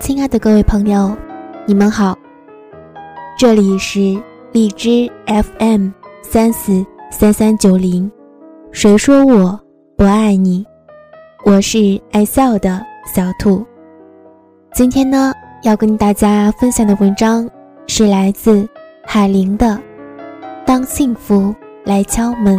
亲爱的各位朋友，你们好，这里是荔枝 FM 三四三三九零。谁说我不爱你？我是爱笑的小兔。今天呢，要跟大家分享的文章是来自海玲的《当幸福来敲门》。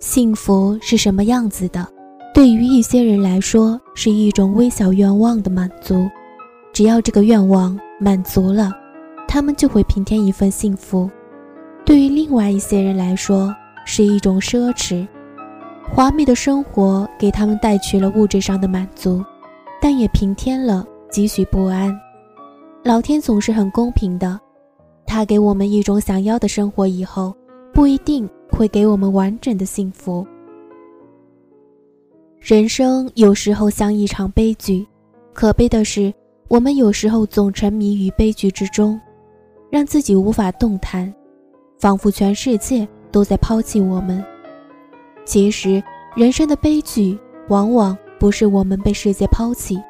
幸福是什么样子的？对于一些人来说，是一种微小愿望的满足。只要这个愿望满足了，他们就会平添一份幸福。对于另外一些人来说，是一种奢侈。华美的生活给他们带去了物质上的满足，但也平添了几许不安。老天总是很公平的，他给我们一种想要的生活以后，不一定。会给我们完整的幸福。人生有时候像一场悲剧，可悲的是，我们有时候总沉迷于悲剧之中，让自己无法动弹，仿佛全世界都在抛弃我们。其实，人生的悲剧往往不是我们被世界抛弃，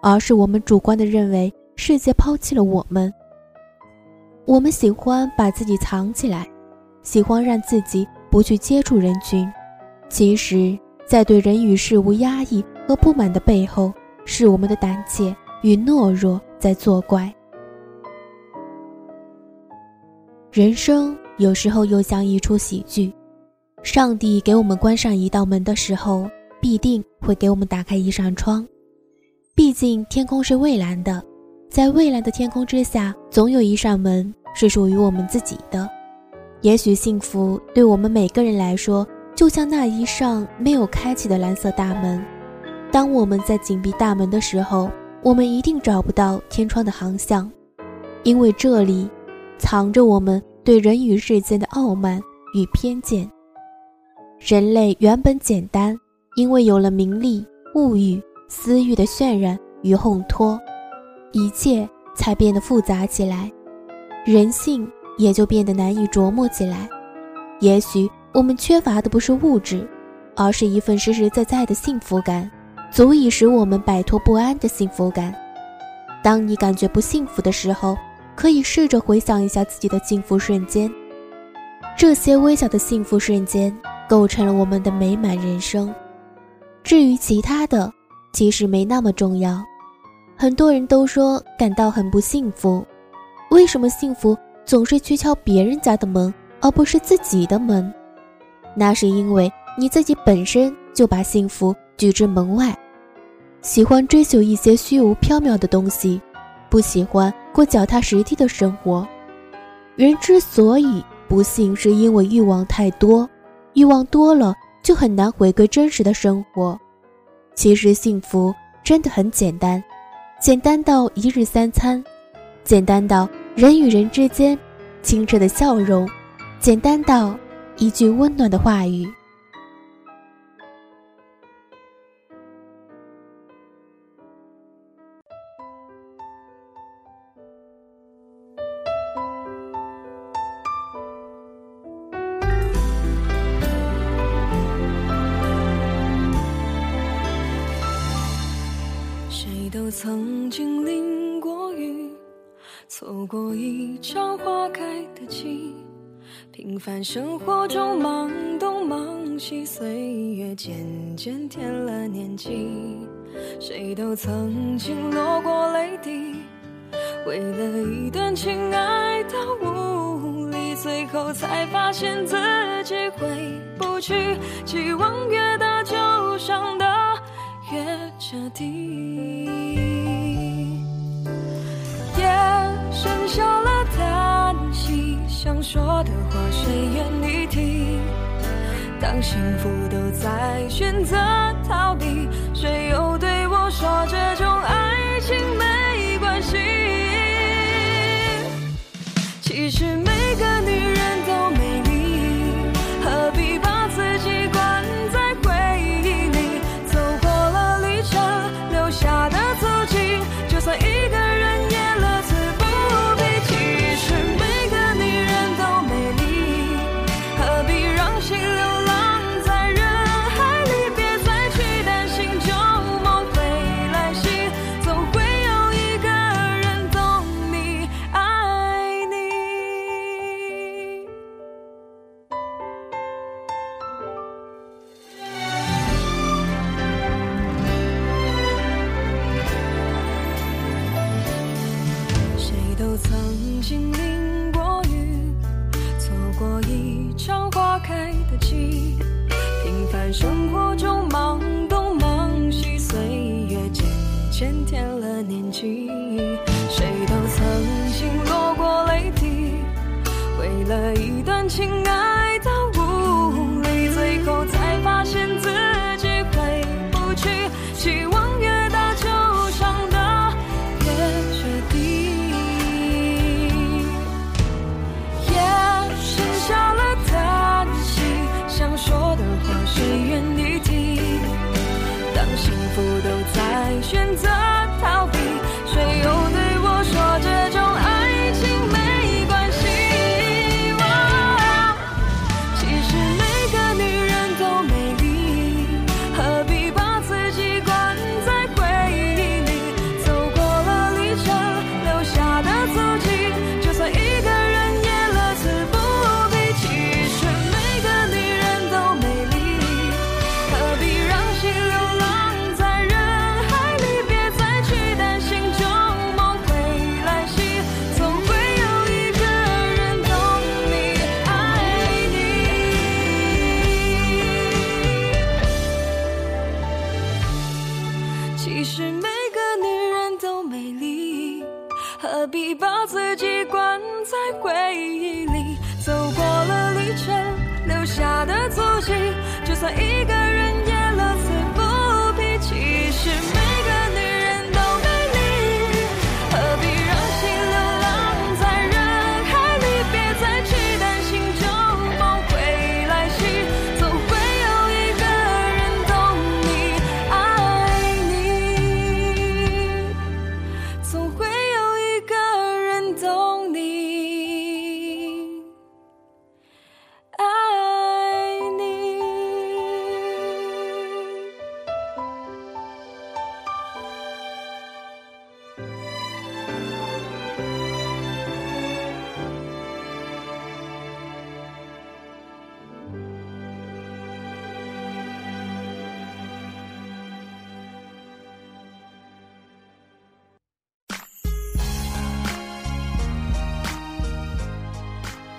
而是我们主观的认为世界抛弃了我们。我们喜欢把自己藏起来。喜欢让自己不去接触人群，其实，在对人与事物压抑和不满的背后，是我们的胆怯与懦弱在作怪。人生有时候又像一出喜剧，上帝给我们关上一道门的时候，必定会给我们打开一扇窗。毕竟天空是蔚蓝的，在蔚蓝的天空之下，总有一扇门是属于我们自己的。也许幸福对我们每个人来说，就像那一扇没有开启的蓝色大门。当我们在紧闭大门的时候，我们一定找不到天窗的航向，因为这里藏着我们对人与世间的傲慢与偏见。人类原本简单，因为有了名利、物欲、私欲的渲染与烘托，一切才变得复杂起来。人性。也就变得难以琢磨起来。也许我们缺乏的不是物质，而是一份实实在在的幸福感，足以使我们摆脱不安的幸福感。当你感觉不幸福的时候，可以试着回想一下自己的幸福瞬间。这些微小的幸福瞬间，构成了我们的美满人生。至于其他的，其实没那么重要。很多人都说感到很不幸福，为什么幸福？总是去敲别人家的门，而不是自己的门，那是因为你自己本身就把幸福拒之门外，喜欢追求一些虚无缥缈的东西，不喜欢过脚踏实地的生活。人之所以不幸，是因为欲望太多，欲望多了就很难回归真实的生活。其实幸福真的很简单，简单到一日三餐，简单到。人与人之间，清澈的笑容，简单到一句温暖的话语。我曾经淋过雨。错过一场花开的季，平凡生活中忙东忙西，岁月渐渐添了年纪。谁都曾经落过泪滴，为了一段情爱到无力，最后才发现自己回不去。期望越大，就伤得越彻底。说的话谁愿意听？当幸福都在选择谁都曾经淋过雨，错过一场花开的季。平凡生活中忙东忙西，岁月渐渐添了年纪。愿意听？当幸福都在选择一个人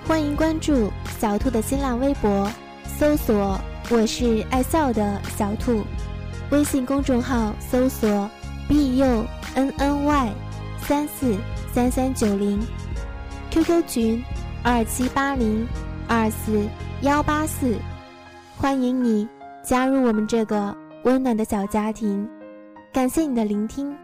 欢迎关注小兔的新浪微博，搜索“我是爱笑的小兔”，微信公众号搜索 “b u n n y 三四三三九零 ”，QQ 群二七八零二四幺八四，欢迎你加入我们这个温暖的小家庭。感谢你的聆听。